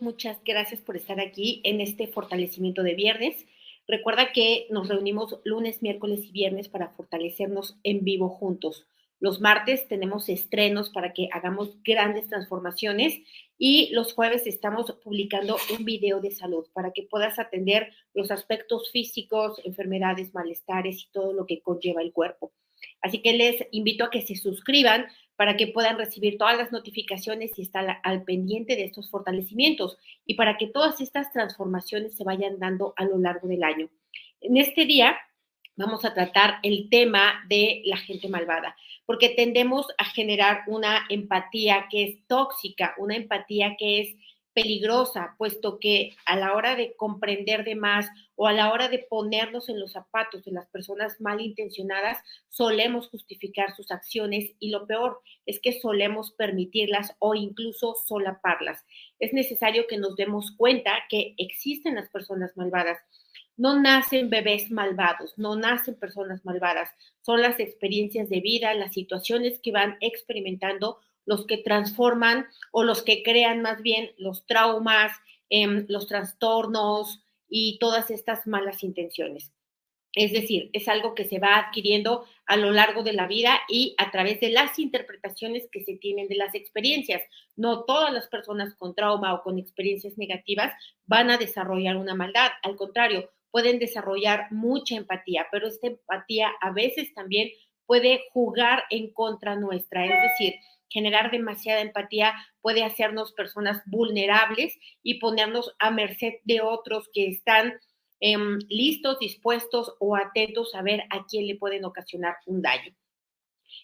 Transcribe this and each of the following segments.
muchas gracias por estar aquí en este fortalecimiento de viernes. Recuerda que nos reunimos lunes, miércoles y viernes para fortalecernos en vivo juntos. Los martes tenemos estrenos para que hagamos grandes transformaciones y los jueves estamos publicando un video de salud para que puedas atender los aspectos físicos, enfermedades, malestares y todo lo que conlleva el cuerpo. Así que les invito a que se suscriban para que puedan recibir todas las notificaciones y estar al pendiente de estos fortalecimientos y para que todas estas transformaciones se vayan dando a lo largo del año. En este día vamos a tratar el tema de la gente malvada, porque tendemos a generar una empatía que es tóxica, una empatía que es peligrosa, puesto que a la hora de comprender de más o a la hora de ponernos en los zapatos de las personas malintencionadas, solemos justificar sus acciones y lo peor es que solemos permitirlas o incluso solaparlas. Es necesario que nos demos cuenta que existen las personas malvadas. No nacen bebés malvados, no nacen personas malvadas, son las experiencias de vida, las situaciones que van experimentando los que transforman o los que crean más bien los traumas, em, los trastornos y todas estas malas intenciones. Es decir, es algo que se va adquiriendo a lo largo de la vida y a través de las interpretaciones que se tienen de las experiencias. No todas las personas con trauma o con experiencias negativas van a desarrollar una maldad. Al contrario, pueden desarrollar mucha empatía, pero esta empatía a veces también puede jugar en contra nuestra. Es decir, generar demasiada empatía puede hacernos personas vulnerables y ponernos a merced de otros que están em, listos, dispuestos o atentos a ver a quién le pueden ocasionar un daño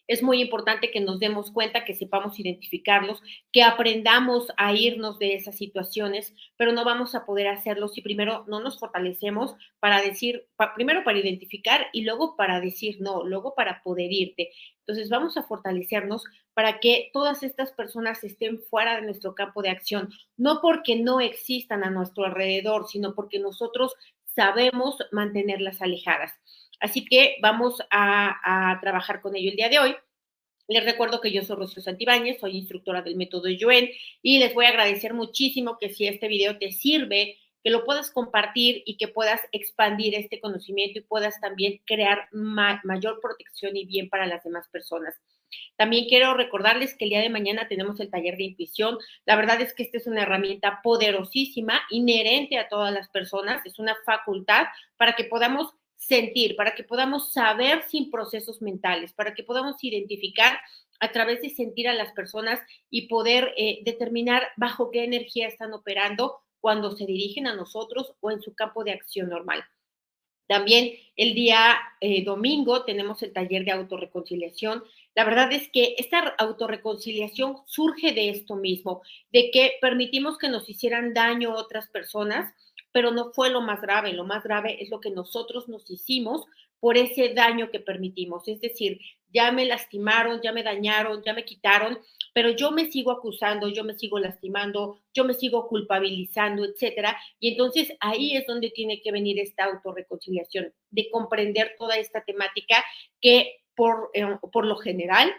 es muy importante que nos demos cuenta, que sepamos identificarlos, que aprendamos a irnos de esas situaciones, pero no vamos a poder hacerlo si primero no nos fortalecemos para decir, primero para identificar y luego para decir no, luego para poder irte. Entonces vamos a fortalecernos para que todas estas personas estén fuera de nuestro campo de acción, no porque no existan a nuestro alrededor, sino porque nosotros sabemos mantenerlas alejadas. Así que vamos a, trabajar con ello el día de hoy. Les recuerdo que yo soy Rocío Santibáñez, soy instructora del método Yuen y les voy a agradecer muchísimo que si este video te sirve, que lo puedas compartir y que puedas expandir este conocimiento y puedas también crear mayor protección y bien para las demás personas. También quiero recordarles que el día de mañana tenemos el taller de intuición. La verdad es que esta es una herramienta poderosísima, inherente a todas las personas, es una facultad para que podamos sentir, para que podamos saber sin procesos mentales, para que podamos identificar a través de sentir a las personas y poder eh, determinar bajo qué energía están operando cuando se dirigen a nosotros o en su campo de acción normal. También el día eh, domingo tenemos el taller de autorreconciliación. La verdad es que esta autorreconciliación surge de esto mismo, de que permitimos que nos hicieran daño otras personas pero no fue lo más grave. Lo más grave es lo que nosotros nos hicimos por ese daño que permitimos. Es decir, ya me lastimaron, ya me dañaron, ya me quitaron, pero yo me sigo acusando, yo me sigo lastimando, yo me sigo culpabilizando, etcétera. Y entonces ahí es donde tiene que venir esta autorreconciliación, de comprender toda esta temática que por, eh, por lo general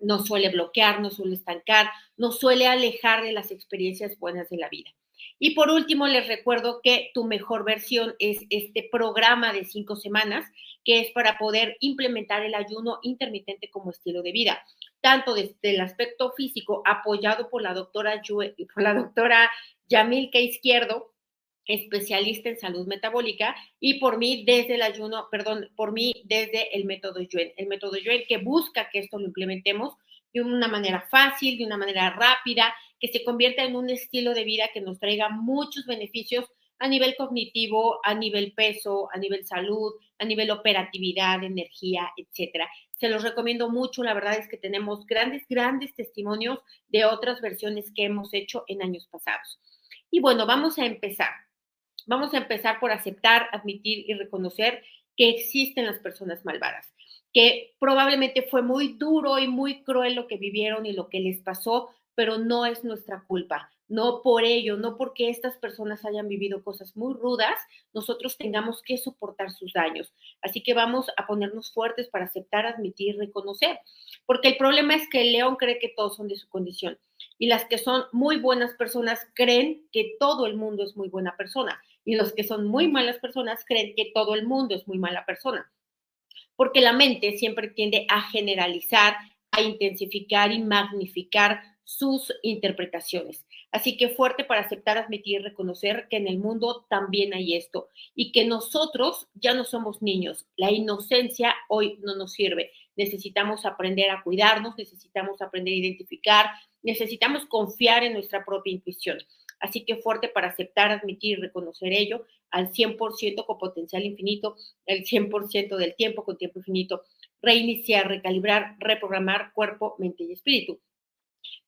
nos suele bloquear, nos suele estancar, nos suele alejar de las experiencias buenas de la vida. Y por último, les recuerdo que tu mejor versión es este programa de cinco semanas, que es para poder implementar el ayuno intermitente como estilo de vida, tanto desde el aspecto físico, apoyado por la doctora, por la doctora Yamilka Izquierdo, especialista en salud metabólica, y por mí desde el ayuno, perdón, por mí desde el método Yuen, el método Yuen que busca que esto lo implementemos de una manera fácil, de una manera rápida, que se convierta en un estilo de vida que nos traiga muchos beneficios a nivel cognitivo, a nivel peso, a nivel salud, a nivel operatividad, energía, etcétera. Se los recomiendo mucho, la verdad es que tenemos grandes, grandes testimonios de otras versiones que hemos hecho en años pasados. Y bueno, vamos a empezar. Vamos a empezar por aceptar, admitir y reconocer que existen las personas malvadas que probablemente fue muy duro y muy cruel lo que vivieron y lo que les pasó, pero no es nuestra culpa. No por ello, no porque estas personas hayan vivido cosas muy rudas, nosotros tengamos que soportar sus daños. Así que vamos a ponernos fuertes para aceptar, admitir, reconocer. Porque el problema es que el león cree que todos son de su condición. Y las que son muy buenas personas creen que todo el mundo es muy buena persona. Y los que son muy malas personas creen que todo el mundo es muy mala persona. Porque la mente siempre tiende a generalizar, a intensificar y magnificar sus interpretaciones. Así que fuerte para aceptar, admitir y reconocer que en el mundo también hay esto y que nosotros ya no somos niños. La inocencia hoy no nos sirve. Necesitamos aprender a cuidarnos, necesitamos aprender a identificar, necesitamos confiar en nuestra propia intuición. Así que fuerte para aceptar, admitir reconocer ello al 100% con potencial infinito, el 100% del tiempo con tiempo infinito, reiniciar, recalibrar, reprogramar cuerpo, mente y espíritu.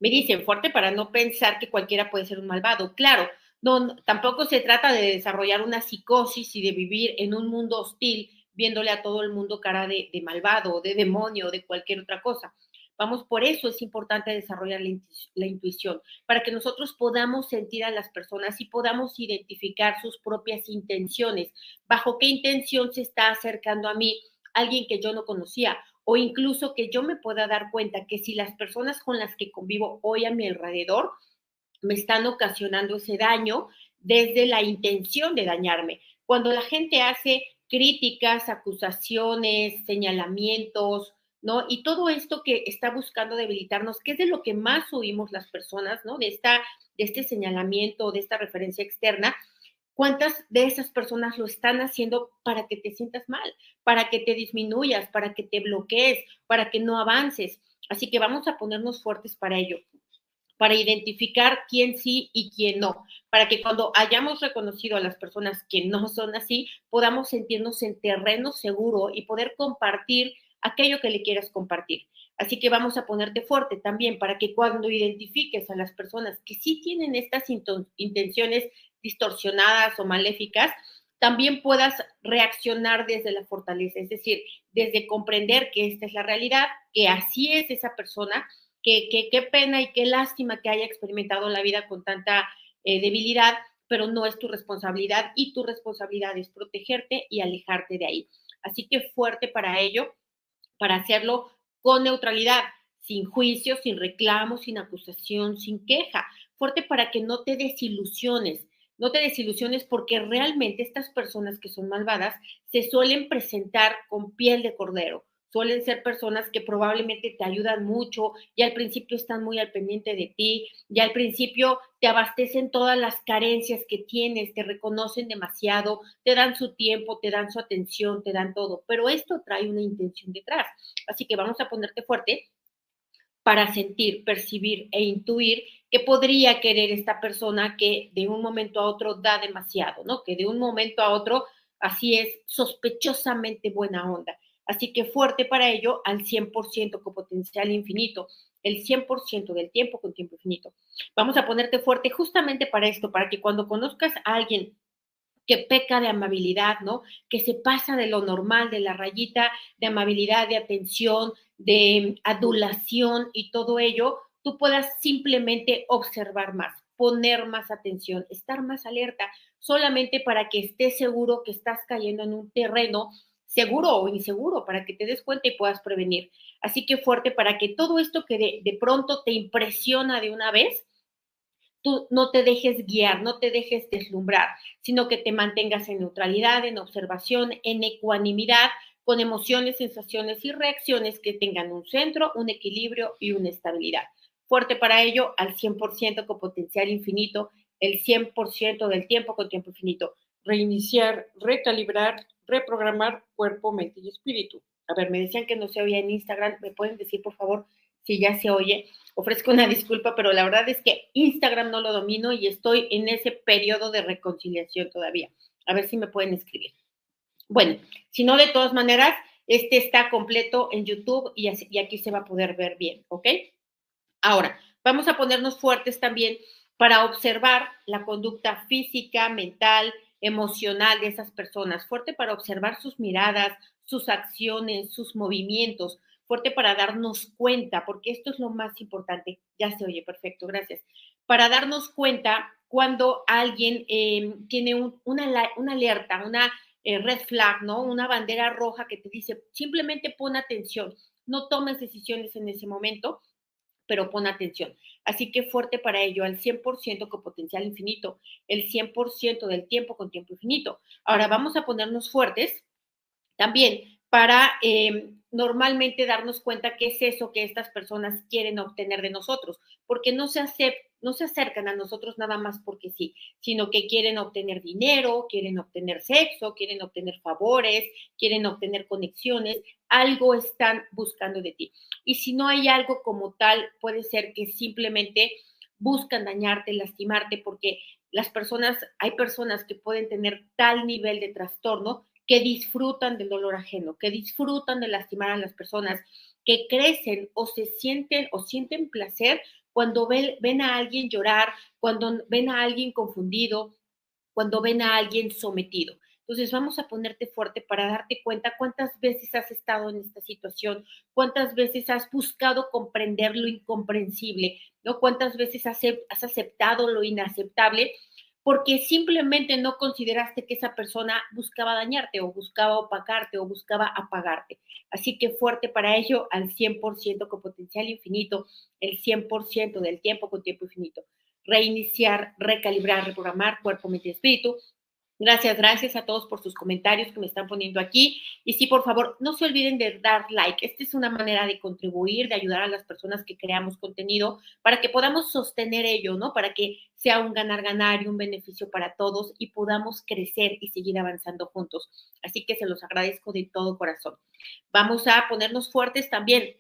Me dicen fuerte para no pensar que cualquiera puede ser un malvado. Claro, no, tampoco se trata de desarrollar una psicosis y de vivir en un mundo hostil, viéndole a todo el mundo cara de, de malvado, de demonio, de cualquier otra cosa. Vamos, por eso es importante desarrollar la, la, intuición, para que nosotros podamos sentir a las personas y podamos identificar sus propias intenciones, bajo qué intención se está acercando a mí alguien que yo no conocía o incluso que yo me pueda dar cuenta que si las personas con las que convivo hoy a mi alrededor me están ocasionando ese daño desde la intención de dañarme. Cuando la gente hace críticas, acusaciones, señalamientos, ¿no? Y todo esto que está buscando debilitarnos, que es de lo que más oímos las personas, ¿no? De, esta, de este señalamiento, de esta referencia externa, ¿Cuántas de esas personas lo están haciendo para que te sientas mal, para que te disminuyas, para que te bloquees, para que no avances? Así que vamos a ponernos fuertes para ello, para identificar quién sí y quién no, para que cuando hayamos reconocido a las personas que no son así, podamos sentirnos en terreno seguro y poder compartir aquello que le quieras compartir. Así que vamos a ponerte fuerte también para que cuando identifiques a las personas que sí tienen estas intenciones distorsionadas o maléficas, también puedas reaccionar desde la fortaleza, es decir, desde comprender que esta es la realidad, que así es esa persona, que qué pena y qué lástima que haya experimentado la vida con tanta eh, debilidad, pero no es tu responsabilidad y tu responsabilidad es protegerte y alejarte de ahí. Así que fuerte para ello, para hacerlo con neutralidad, sin juicio, sin reclamo, sin acusación, sin queja. Fuerte para que no te desilusiones, no te desilusiones porque realmente estas personas que son malvadas se suelen presentar con piel de cordero. Suelen ser personas que probablemente te ayudan mucho y al principio están muy al pendiente de ti y al principio te abastecen todas las carencias que tienes, te reconocen demasiado, te dan su tiempo, te dan su atención, te dan todo, pero esto trae una intención detrás. Así que vamos a ponerte fuerte para sentir, percibir e intuir que podría querer esta persona que de un momento a otro da demasiado, ¿no? Que de un momento a otro así es sospechosamente buena onda. Así que fuerte para ello al 100% con potencial infinito, el 100% del tiempo con tiempo infinito. Vamos a ponerte fuerte justamente para esto, para que cuando conozcas a alguien que peca de amabilidad, ¿no? Que se pasa de lo normal, de la rayita de amabilidad, de atención, de adulación y todo ello, tú puedas simplemente observar más, poner más atención, estar más alerta, solamente para que estés seguro que estás cayendo en un terreno seguro o inseguro, para que te des cuenta y puedas prevenir. Así que fuerte para que todo esto que de, de pronto te impresiona de una vez, tú no te dejes guiar, no te dejes deslumbrar, sino que te mantengas en neutralidad, en observación, en ecuanimidad, con emociones, sensaciones y reacciones que tengan un centro, un equilibrio y una estabilidad fuerte para ello al 100% con potencial infinito, el 100% del tiempo con tiempo infinito. Reiniciar, recalibrar, reprogramar cuerpo, mente y espíritu. A ver, me decían que no se oía en Instagram. ¿Me pueden decir, por favor, si ya se oye? Ofrezco una disculpa, pero la verdad es que Instagram no lo domino y estoy en ese periodo de reconciliación todavía. A ver si me pueden escribir. Bueno, si no, de todas maneras, este está completo en YouTube y, aquí se va a poder ver bien, ¿ok? Ahora, vamos a ponernos fuertes también para observar la conducta física, mental, emocional de esas personas, fuerte para observar sus miradas, sus acciones, sus movimientos, fuerte para darnos cuenta, porque esto es lo más importante. Ya se oye, perfecto, gracias. Para darnos cuenta cuando alguien em, tiene una, una, alerta, una eh, red flag, ¿no? Una bandera roja que te dice, simplemente pon atención, no tomes decisiones en ese momento pero pon atención. Así que fuerte para ello, al 100% con potencial infinito, el 100% del tiempo con tiempo infinito. Ahora vamos a ponernos fuertes también para eh, normalmente darnos cuenta qué es eso que estas personas quieren obtener de nosotros, porque no se, no se acercan a nosotros nada más porque sí, sino que quieren obtener dinero, quieren obtener sexo, quieren obtener favores, quieren obtener conexiones, algo están buscando de ti. Y si no hay algo como tal, puede ser que simplemente buscan dañarte, lastimarte, porque las personas, hay personas que pueden tener tal nivel de trastorno que disfrutan del dolor ajeno, que disfrutan de lastimar a las personas, que crecen o se sienten o sienten placer cuando ven, a alguien llorar, cuando ven a alguien confundido, cuando ven a alguien sometido. Entonces vamos a ponerte fuerte para darte cuenta cuántas veces has estado en esta situación, cuántas veces has buscado comprender lo incomprensible, ¿no? Cuántas veces has aceptado lo inaceptable porque simplemente no consideraste que esa persona buscaba dañarte o buscaba opacarte o buscaba apagarte. Así que fuerte para ello al 100% con potencial infinito, el 100% del tiempo con tiempo infinito. Reiniciar, recalibrar, reprogramar cuerpo, mente y espíritu Gracias, gracias a todos por sus comentarios que me están poniendo aquí. Y sí, por favor, no se olviden de dar like. Esta es una manera de contribuir, de ayudar a las personas que creamos contenido para que podamos sostener ello, ¿no? Para que sea un ganar-ganar y un beneficio para todos y podamos crecer y seguir avanzando juntos. Así que se los agradezco de todo corazón. Vamos a ponernos fuertes también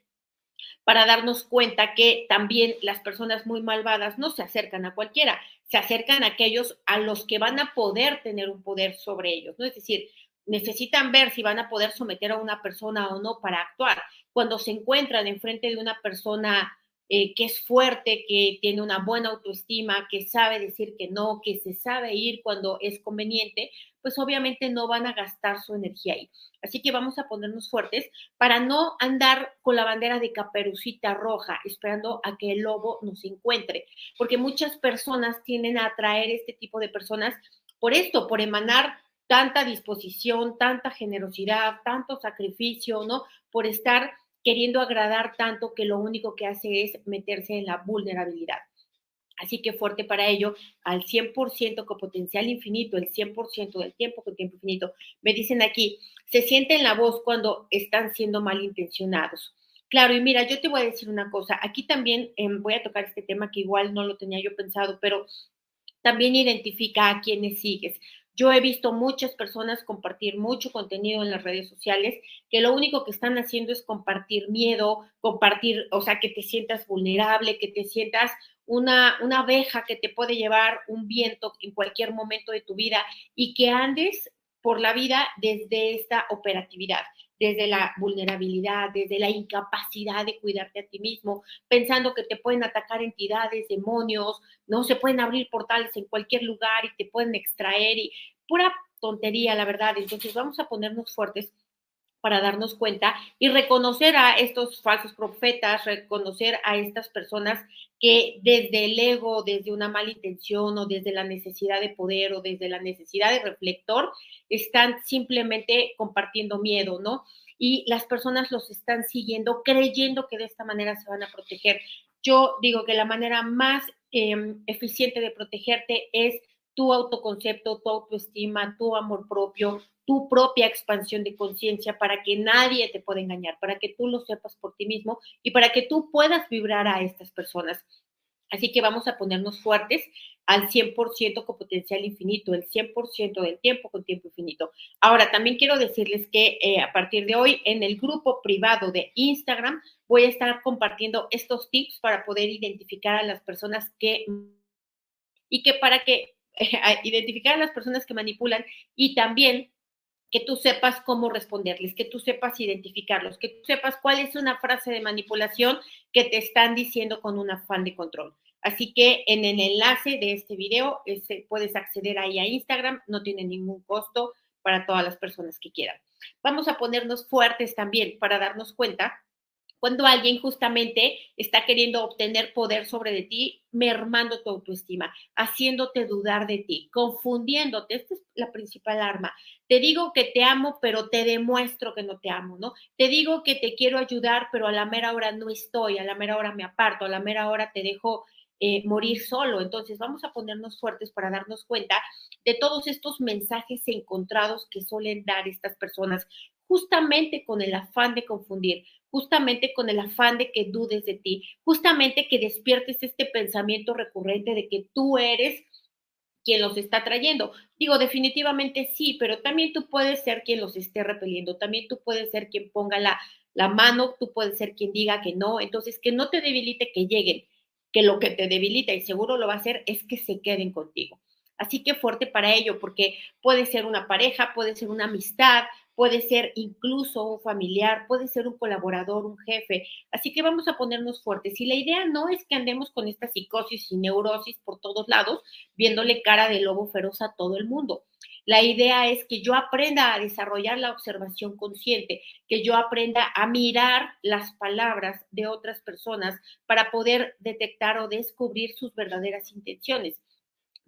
para darnos cuenta que también las personas muy malvadas no se acercan a cualquiera, se acercan a aquellos a los que van a poder tener un poder sobre ellos, ¿no? Es decir, necesitan ver si van a poder someter a una persona o no para actuar. Cuando se encuentran enfrente de una persona eh, que es fuerte, que tiene una buena autoestima, que sabe decir que no, que se sabe ir cuando es conveniente, pues obviamente no van a gastar su energía ahí. Así que vamos a ponernos fuertes para no andar con la bandera de caperucita roja esperando a que el lobo nos encuentre, porque muchas personas tienden a atraer este tipo de personas por esto, por emanar tanta disposición, tanta generosidad, tanto sacrificio, ¿no? Por estar queriendo agradar tanto que lo único que hace es meterse en la vulnerabilidad. Así que fuerte para ello, al 100% con potencial infinito, el 100% del tiempo con tiempo infinito. Me dicen aquí, se siente en la voz cuando están siendo malintencionados. Claro, y mira, yo te voy a decir una cosa, aquí también em, voy a tocar este tema que igual no lo tenía yo pensado, pero también identifica a quienes sigues. Yo he visto muchas personas compartir mucho contenido en las redes sociales que lo único que están haciendo es compartir miedo, compartir, o sea, que te sientas vulnerable, que te sientas una, una abeja que te puede llevar un viento en cualquier momento de tu vida y que andes por la vida desde esta operatividad desde la vulnerabilidad, desde la incapacidad de cuidarte a ti mismo, pensando que te pueden atacar entidades, demonios, no se pueden abrir portales en cualquier lugar y te pueden extraer y pura tontería, la verdad. Entonces vamos a ponernos fuertes para darnos cuenta y reconocer a estos falsos profetas, reconocer a estas personas que desde el ego, desde una mala intención o desde la necesidad de poder o desde la necesidad de reflector, están simplemente compartiendo miedo, ¿no? Y las personas los están siguiendo creyendo que de esta manera se van a proteger. Yo digo que la manera más em, eficiente de protegerte es tu autoconcepto, tu autoestima, tu amor propio, tu propia expansión de conciencia para que nadie te pueda engañar, para que tú lo sepas por ti mismo y para que tú puedas vibrar a estas personas. Así que vamos a ponernos fuertes al 100% con potencial infinito, el 100% del tiempo con tiempo infinito. Ahora, también quiero decirles que eh, a partir de hoy en el grupo privado de Instagram voy a estar compartiendo estos tips para poder identificar a las personas que y que para que identificar a las personas que manipulan y también que tú sepas cómo responderles, que tú sepas identificarlos, que tú sepas cuál es una frase de manipulación que te están diciendo con un afán de control. Así que en el enlace de este video puedes acceder ahí a Instagram, no tiene ningún costo para todas las personas que quieran. Vamos a ponernos fuertes también para darnos cuenta cuando alguien justamente está queriendo obtener poder sobre de ti, mermando tu autoestima, haciéndote dudar de ti, confundiéndote. Esta es la principal arma. Te digo que te amo, pero te demuestro que no te amo, ¿no? Te digo que te quiero ayudar, pero a la mera hora no estoy, a la mera hora me aparto, a la mera hora te dejo eh, morir solo. Entonces vamos a ponernos fuertes para darnos cuenta de todos estos mensajes encontrados que suelen dar estas personas justamente con el afán de confundir, justamente con el afán de que dudes de ti, justamente que despiertes este pensamiento recurrente de que tú eres quien los está trayendo. Digo, definitivamente sí, pero también tú puedes ser quien los esté repeliendo, también tú puedes ser quien ponga la, la mano, tú puedes ser quien diga que no, entonces que no te debilite que lleguen, que lo que te debilita y seguro lo va a hacer es que se queden contigo. Así que fuerte para ello, porque puede ser una pareja, puede ser una amistad, puede ser incluso un familiar, puede ser un colaborador, un jefe. Así que vamos a ponernos fuertes. Y la idea no es que andemos con esta psicosis y neurosis por todos lados, viéndole cara de lobo feroz a todo el mundo. La idea es que yo aprenda a desarrollar la observación consciente, que yo aprenda a mirar las palabras de otras personas para poder detectar o descubrir sus verdaderas intenciones.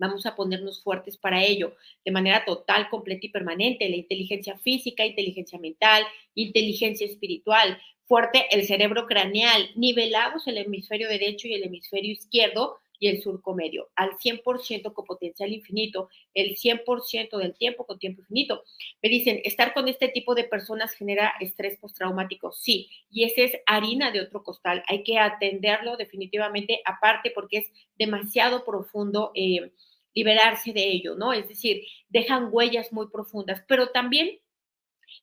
Vamos a ponernos fuertes para ello, de manera total, completa y permanente. La inteligencia física, inteligencia mental, inteligencia espiritual, fuerte el cerebro craneal, nivelados el hemisferio derecho y el hemisferio izquierdo y el surco medio, al 100% con potencial infinito, el 100% del tiempo con tiempo infinito. Me dicen, estar con este tipo de personas genera estrés postraumático. Sí, y ese es harina de otro costal. Hay que atenderlo definitivamente aparte porque es demasiado profundo. Eh, liberarse de ello, ¿no? Es decir, dejan huellas muy profundas, pero también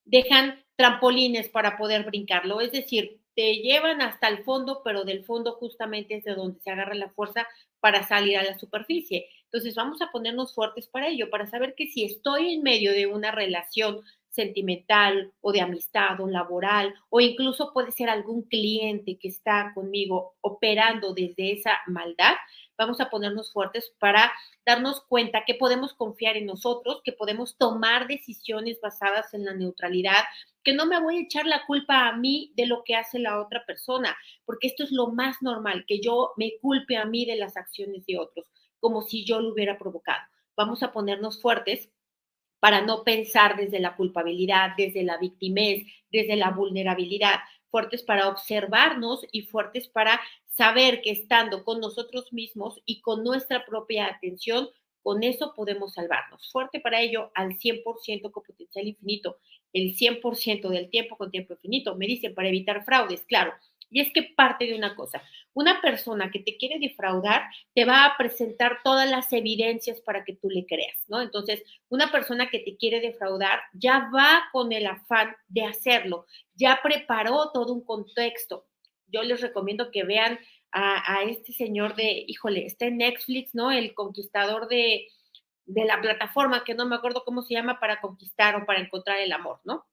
dejan trampolines para poder brincarlo, es decir, te llevan hasta el fondo, pero del fondo justamente es de donde se agarra la fuerza para salir a la superficie. Entonces vamos a ponernos fuertes para ello, para saber que si estoy en medio de una relación sentimental o de amistad o laboral, o incluso puede ser algún cliente que está conmigo operando desde esa maldad, vamos a ponernos fuertes para darnos cuenta que podemos confiar en nosotros, que podemos tomar decisiones basadas en la neutralidad, que no me voy a echar la culpa a mí de lo que hace la otra persona, porque esto es lo más normal, que yo me culpe a mí de las acciones de otros, como si yo lo hubiera provocado. Vamos a ponernos fuertes para no pensar desde la culpabilidad, desde la victimez, desde la vulnerabilidad, fuertes para observarnos y fuertes para saber que estando con nosotros mismos y con nuestra propia atención, con eso podemos salvarnos. Fuerte para ello al 100% con potencial infinito, el 100% del tiempo con tiempo infinito. Me dicen para evitar fraudes, claro. Y es que parte de una cosa, una persona que te quiere defraudar te va a presentar todas las evidencias para que tú le creas, ¿no? Entonces, una persona que te quiere defraudar ya va con el afán de hacerlo, ya preparó todo un contexto, yo les recomiendo que vean a, este señor de, híjole, está en Netflix, ¿no? El conquistador de, de la plataforma, que no me acuerdo cómo se llama, para conquistar o para encontrar el amor, ¿no?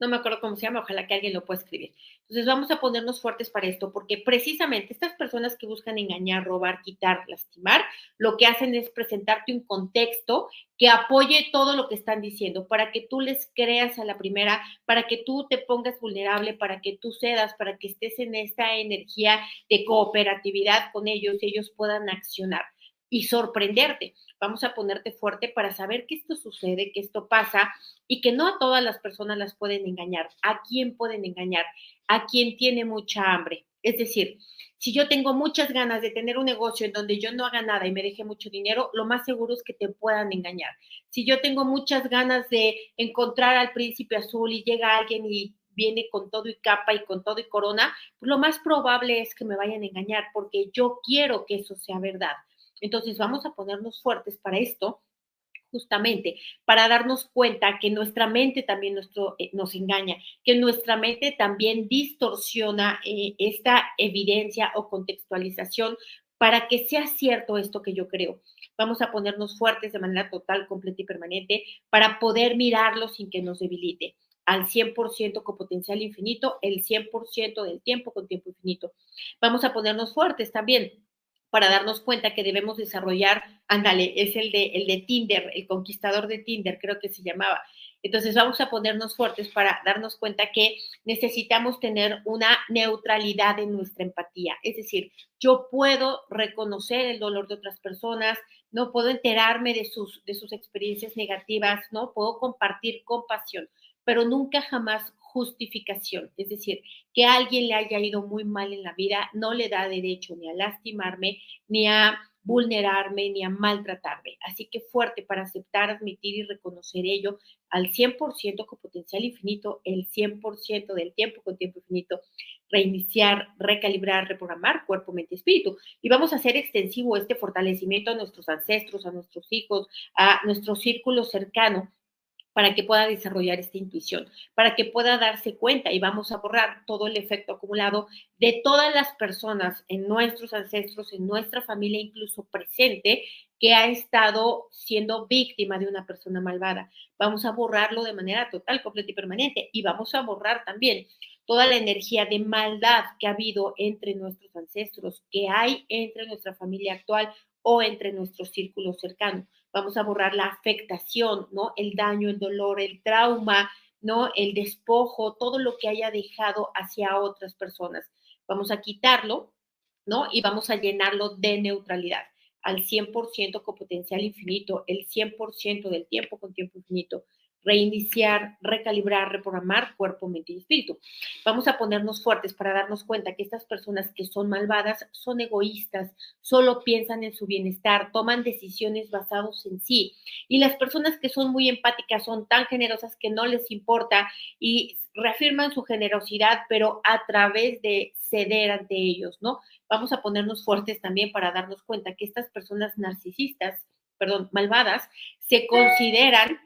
No me acuerdo cómo se llama, ojalá que alguien lo pueda escribir. Entonces vamos a ponernos fuertes para esto, porque precisamente estas personas que buscan engañar, robar, quitar, lastimar, lo que hacen es presentarte un contexto que apoye todo lo que están diciendo, para que tú les creas a la primera, para que tú te pongas vulnerable, para que tú cedas, para que estés en esta energía de cooperatividad con ellos y ellos puedan accionar y sorprenderte. Vamos a ponerte fuerte para saber que esto sucede, que esto pasa y que no a todas las personas las pueden engañar. ¿A quién pueden engañar? A quien tiene mucha hambre. Es decir, si yo tengo muchas ganas de tener un negocio en donde yo no haga nada y me deje mucho dinero, lo más seguro es que te puedan engañar. Si yo tengo muchas ganas de encontrar al príncipe azul y llega alguien y viene con todo y capa y con todo y corona, pues lo más probable es que me vayan a engañar porque yo quiero que eso sea verdad. Entonces vamos a ponernos fuertes para esto justamente para darnos cuenta que nuestra mente también nuestro, eh, nos engaña, que nuestra mente también distorsiona eh, esta evidencia o contextualización para que sea cierto esto que yo creo. Vamos a ponernos fuertes de manera total, completa y permanente para poder mirarlo sin que nos debilite al 100% con potencial infinito, el 100% del tiempo con tiempo infinito. Vamos a ponernos fuertes también para darnos cuenta que debemos desarrollar, ándale, es el de, el de Tinder, el conquistador de Tinder, creo que se llamaba. Entonces vamos a ponernos fuertes para darnos cuenta que necesitamos tener una neutralidad en nuestra empatía. Es decir, yo puedo reconocer el dolor de otras personas, no puedo enterarme de sus, de sus experiencias negativas, no puedo compartir compasión, pero nunca jamás justificación. Es decir, que alguien le haya ido muy mal en la vida no le da derecho ni a lastimarme, ni a vulnerarme ni a maltratarme. Así que fuerte para aceptar, admitir y reconocer ello al 100% con potencial infinito, el 100% del tiempo con tiempo infinito, reiniciar, recalibrar, reprogramar cuerpo, mente, espíritu. Y vamos a hacer extensivo este fortalecimiento a nuestros ancestros, a nuestros hijos, a nuestro círculo cercano para que pueda desarrollar esta intuición, para que pueda darse cuenta y vamos a borrar todo el efecto acumulado de todas las personas en nuestros ancestros, en nuestra familia, incluso presente, que ha estado siendo víctima de una persona malvada. Vamos a borrarlo de manera total, completa y permanente y vamos a borrar también toda la energía de maldad que ha habido entre nuestros ancestros, que hay entre nuestra familia actual o entre nuestro círculo cercano vamos a borrar la afectación, ¿no? El daño, el dolor, el trauma, ¿no? El despojo, todo lo que haya dejado hacia otras personas. Vamos a quitarlo, ¿no? Y vamos a llenarlo de neutralidad al 100% con potencial infinito, el 100% del tiempo con tiempo infinito reiniciar, recalibrar, reprogramar cuerpo, mente y espíritu. Vamos a ponernos fuertes para darnos cuenta que estas personas que son malvadas son egoístas, solo piensan en su bienestar, toman decisiones basadas en sí. Y las personas que son muy empáticas son tan generosas que no les importa y reafirman su generosidad, pero a través de ceder ante ellos, ¿no? Vamos a ponernos fuertes también para darnos cuenta que estas personas narcisistas, perdón, malvadas, se consideran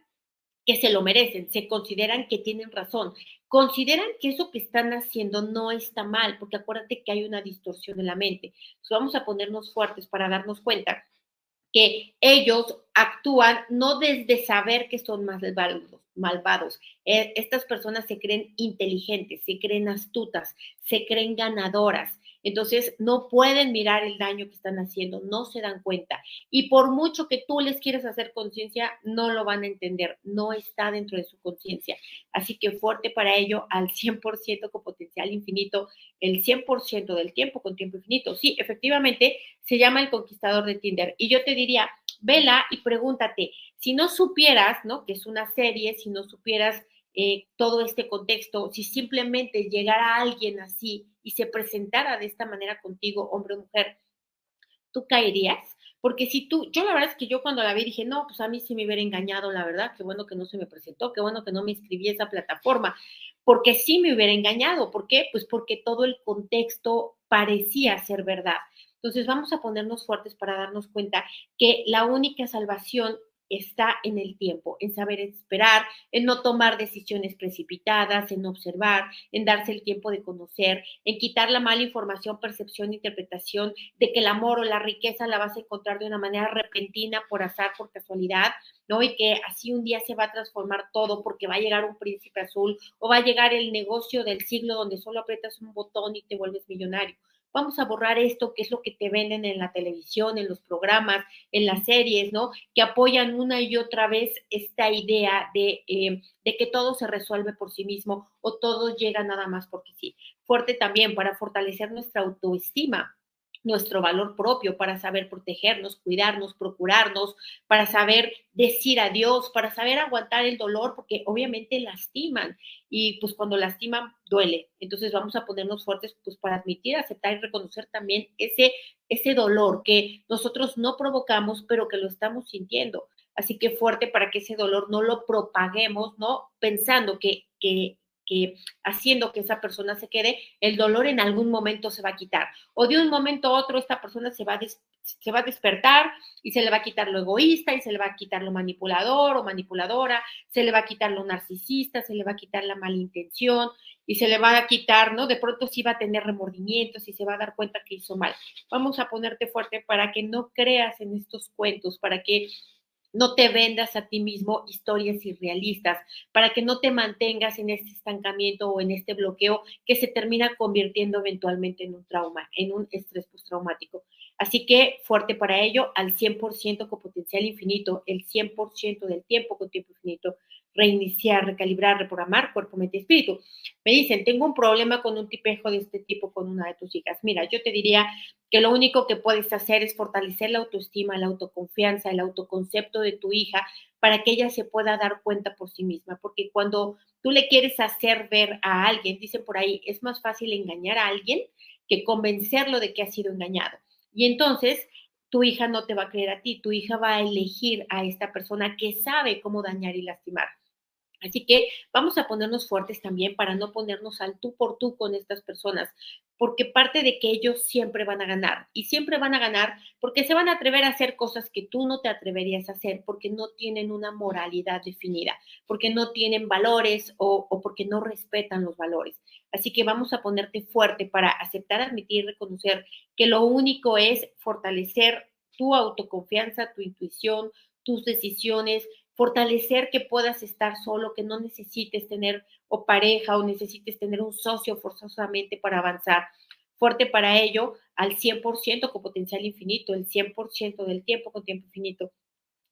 que se lo merecen, se consideran que tienen razón, consideran que eso que están haciendo no está mal, porque acuérdate que hay una distorsión en la mente. Vamos a ponernos fuertes para darnos cuenta que ellos actúan no desde saber que son malvados. Eh, estas personas se creen inteligentes, se creen astutas, se creen ganadoras, entonces, no pueden mirar el daño que están haciendo, no se dan cuenta. Y por mucho que tú les quieras hacer conciencia, no lo van a entender, no está dentro de su conciencia. Así que fuerte para ello al 100% con potencial infinito, el 100% del tiempo con tiempo infinito. Sí, efectivamente, se llama el conquistador de Tinder. Y yo te diría, vela y pregúntate, si no supieras, ¿no? Que es una serie, si no supieras eh, todo este contexto, si simplemente llegara alguien así y se presentara de esta manera contigo, hombre o mujer, ¿tú caerías? Porque si tú, yo la verdad es que yo cuando la vi dije, no, pues a mí sí me hubiera engañado, la verdad, qué bueno que no se me presentó, qué bueno que no me inscribí a esa plataforma, porque sí me hubiera engañado. ¿Por qué? Pues porque todo el contexto parecía ser verdad. Entonces vamos a ponernos fuertes para darnos cuenta que la única salvación está en el tiempo, en saber esperar, en no tomar decisiones precipitadas, en observar, en darse el tiempo de conocer, en quitar la mala información, percepción, interpretación de que el amor o la riqueza la vas a encontrar de una manera repentina, por azar, por casualidad, ¿no? Y que así un día se va a transformar todo porque va a llegar un príncipe azul o va a llegar el negocio del siglo donde solo aprietas un botón y te vuelves millonario vamos a borrar esto, que es lo que te venden en la televisión, en los programas, en las series, ¿no? Que apoyan una y otra vez esta idea de, eh, de que todo se resuelve por sí mismo o todo llega nada más porque sí. Fuerte también para fortalecer nuestra autoestima nuestro valor propio, para saber protegernos, cuidarnos, procurarnos, para saber decir adiós, para saber aguantar el dolor, porque obviamente lastiman y pues cuando lastiman duele. Entonces vamos a ponernos fuertes pues para admitir, aceptar y reconocer también ese, ese dolor que nosotros no provocamos, pero que lo estamos sintiendo. Así que fuerte para que ese dolor no lo propaguemos, ¿no? Pensando que, que que haciendo que esa persona se quede, el dolor en algún momento se va a quitar. O de un momento a otro esta persona se va a, se va a despertar y se le va a quitar lo egoísta y se le va a quitar lo manipulador o manipuladora, se le va a quitar lo narcisista, se le va a quitar la malintención y se le va a quitar, ¿no? De pronto sí va a tener remordimientos y se va a dar cuenta que hizo mal. Vamos a ponerte fuerte para que no creas en estos cuentos, para que no te vendas a ti mismo historias irrealistas, para que no te mantengas en este estancamiento o en este bloqueo que se termina convirtiendo eventualmente en un trauma, en un estrés postraumático. Así que fuerte para ello, al 100% con potencial infinito, el 100% del tiempo con tiempo infinito, reiniciar, recalibrar, reprogramar cuerpo, mente y espíritu. Me dicen, tengo un problema con un tipejo de este tipo con una de tus hijas. Mira, yo te diría que lo único que puedes hacer es fortalecer la autoestima, la autoconfianza, el autoconcepto de tu hija para que ella se pueda dar cuenta por sí misma, porque cuando tú le quieres hacer ver a alguien, dicen por ahí, es más fácil engañar a alguien que convencerlo de que ha sido engañado. Y entonces tu hija no te va a creer a ti, tu hija va a elegir a esta persona que sabe cómo dañar y lastimar. Así que vamos a ponernos fuertes también para no ponernos al tú por tú con estas personas, porque parte de que ellos siempre van a ganar y siempre van a ganar porque se van a atrever a hacer cosas que tú no te atreverías a hacer porque no tienen una moralidad definida, porque no tienen valores o, porque no respetan los valores. Así que vamos a ponerte fuerte para aceptar, admitir reconocer que lo único es fortalecer tu autoconfianza, tu intuición, tus decisiones, fortalecer que puedas estar solo, que no necesites tener o pareja o necesites tener un socio forzosamente para avanzar. Fuerte para ello al 100% con potencial infinito, el 100% del tiempo con tiempo infinito.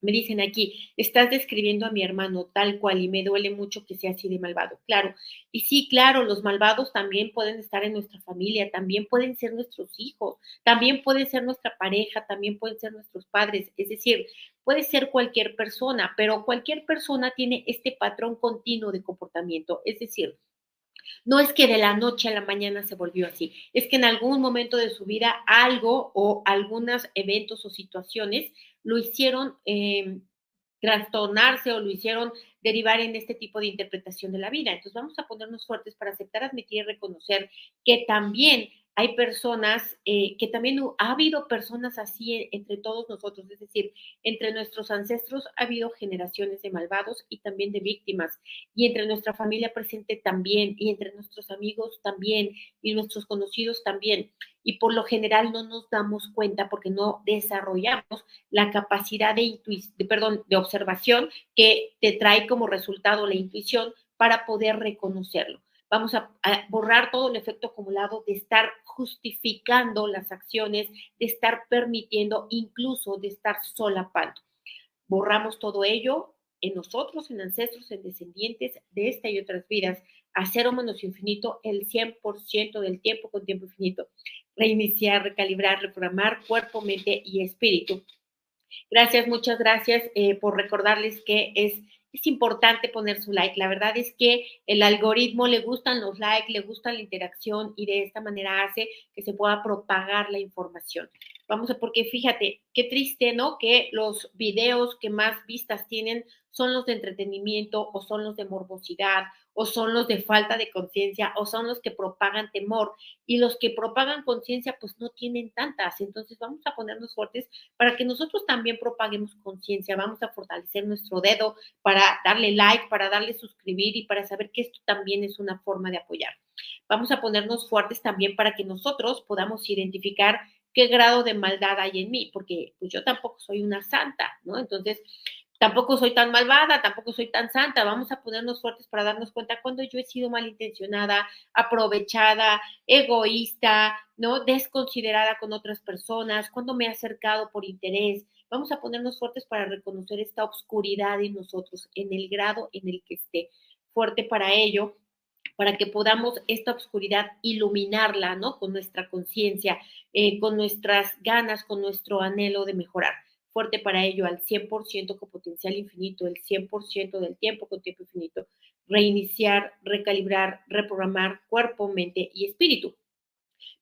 Me dicen aquí, estás describiendo a mi hermano tal cual y me duele mucho que sea así de malvado. Claro, y sí, claro, los malvados también pueden estar en nuestra familia, también pueden ser nuestros hijos, también pueden ser nuestra pareja, también pueden ser nuestros padres. Es decir, puede ser cualquier persona, pero cualquier persona tiene este patrón continuo de comportamiento. Es decir, no es que de la noche a la mañana se volvió así, es que en algún momento de su vida algo o algunos eventos o situaciones lo hicieron eh, trastornarse o lo hicieron derivar en este tipo de interpretación de la vida. Entonces vamos a ponernos fuertes para aceptar, admitir y reconocer que también hay personas, eh, que también ha habido personas así entre todos nosotros, es decir, entre nuestros ancestros ha habido generaciones de malvados y también de víctimas, y entre nuestra familia presente también, y entre nuestros amigos también, y nuestros conocidos también. Y por lo general no nos damos cuenta porque no desarrollamos la capacidad de, de, perdón, de observación que te trae como resultado la intuición para poder reconocerlo vamos a, borrar todo el efecto acumulado de estar justificando las acciones, de estar permitiendo, incluso de estar solapando. Borramos todo ello en nosotros, en ancestros, en descendientes de esta y otras vidas, a cero menos infinito el 100% del tiempo con tiempo infinito. Reiniciar, recalibrar, reprogramar cuerpo, mente y espíritu. Gracias, muchas gracias eh, por recordarles que es es importante poner su like. La verdad es que el algoritmo le gustan los likes, le gusta la interacción y de esta manera hace que se pueda propagar la información. Vamos a, porque fíjate, qué triste, ¿no? Que los videos que más vistas tienen son los de entretenimiento o son los de morbosidad o son los de falta de conciencia o son los que propagan temor y los que propagan conciencia pues no tienen tantas. Entonces vamos a ponernos fuertes para que nosotros también propaguemos conciencia, vamos a fortalecer nuestro dedo para darle like, para darle suscribir y para saber que esto también es una forma de apoyar. Vamos a ponernos fuertes también para que nosotros podamos identificar qué grado de maldad hay en mí, porque pues yo tampoco soy una santa, ¿no? Entonces, tampoco soy tan malvada, tampoco soy tan santa. Vamos a ponernos fuertes para darnos cuenta cuando yo he sido malintencionada, aprovechada, egoísta, ¿no? Desconsiderada con otras personas, cuando me he acercado por interés. Vamos a ponernos fuertes para reconocer esta obscuridad en nosotros, en el grado en el que esté. Fuerte para ello, para que podamos esta oscuridad iluminarla, ¿no? Con nuestra conciencia, eh, con nuestras ganas, con nuestro anhelo de mejorar. Fuerte para ello, al 100% con potencial infinito, el 100% del tiempo con tiempo infinito. Reiniciar, recalibrar, reprogramar cuerpo, mente y espíritu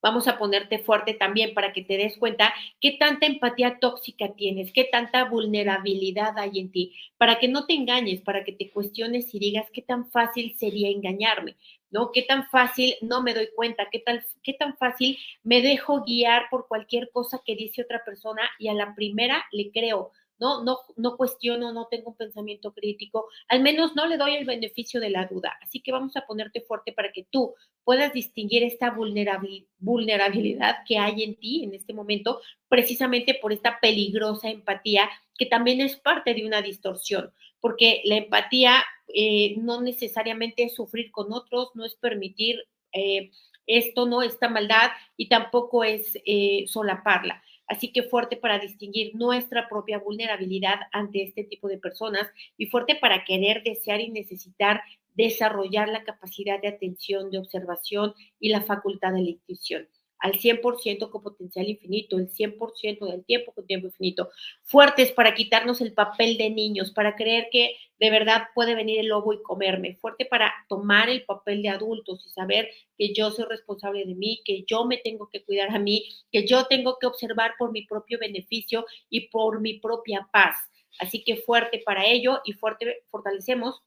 vamos a ponerte fuerte también para que te des cuenta qué tanta empatía tóxica tienes, qué tanta vulnerabilidad hay en ti, para que no te engañes, para que te cuestiones y digas qué tan fácil sería engañarme, ¿no? Qué tan fácil no me doy cuenta, qué, tal, qué tan fácil me dejo guiar por cualquier cosa que dice otra persona y a la primera le creo. ¿No? No, no cuestiono, no tengo un pensamiento crítico, al menos no le doy el beneficio de la duda. Así que vamos a ponerte fuerte para que tú puedas distinguir esta vulnerabilidad que hay en ti en este momento, precisamente por esta peligrosa empatía que también es parte de una distorsión, porque la empatía eh, no necesariamente es sufrir con otros, no es permitir eh, esto, no esta maldad y tampoco es eh, solaparla Así que fuerte para distinguir nuestra propia vulnerabilidad ante este tipo de personas y fuerte para querer, desear y necesitar desarrollar la capacidad de atención, de observación y la facultad de la intuición al 100% con potencial infinito, el 100% del tiempo con tiempo infinito. Fuertes para quitarnos el papel de niños, para creer que de verdad puede venir el lobo y comerme. Fuerte para tomar el papel de adultos y saber que yo soy responsable de mí, que yo me tengo que cuidar a mí, que yo tengo que observar por mi propio beneficio y por mi propia paz. Así que fuerte para ello y fuerte fortalecemos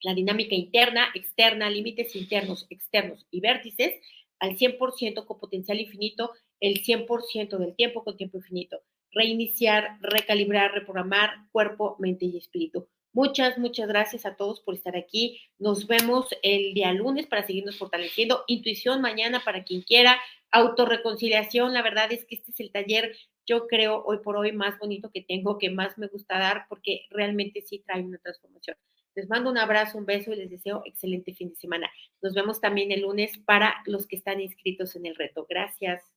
la dinámica interna, externa, límites internos, externos y vértices al 100% con potencial infinito, el 100% del tiempo con tiempo infinito. Reiniciar, recalibrar, reprogramar cuerpo, mente y espíritu. Muchas, muchas gracias a todos por estar aquí. Nos vemos el día lunes para seguirnos fortaleciendo. Intuición mañana para quien quiera. Autorreconciliación. La verdad es que este es el taller, yo creo, hoy por hoy más bonito que tengo, que más me gusta dar, porque realmente sí trae una transformación. Les mando un abrazo, un beso y les deseo excelente fin de semana. Nos vemos también el lunes para los que están inscritos en el reto. Gracias.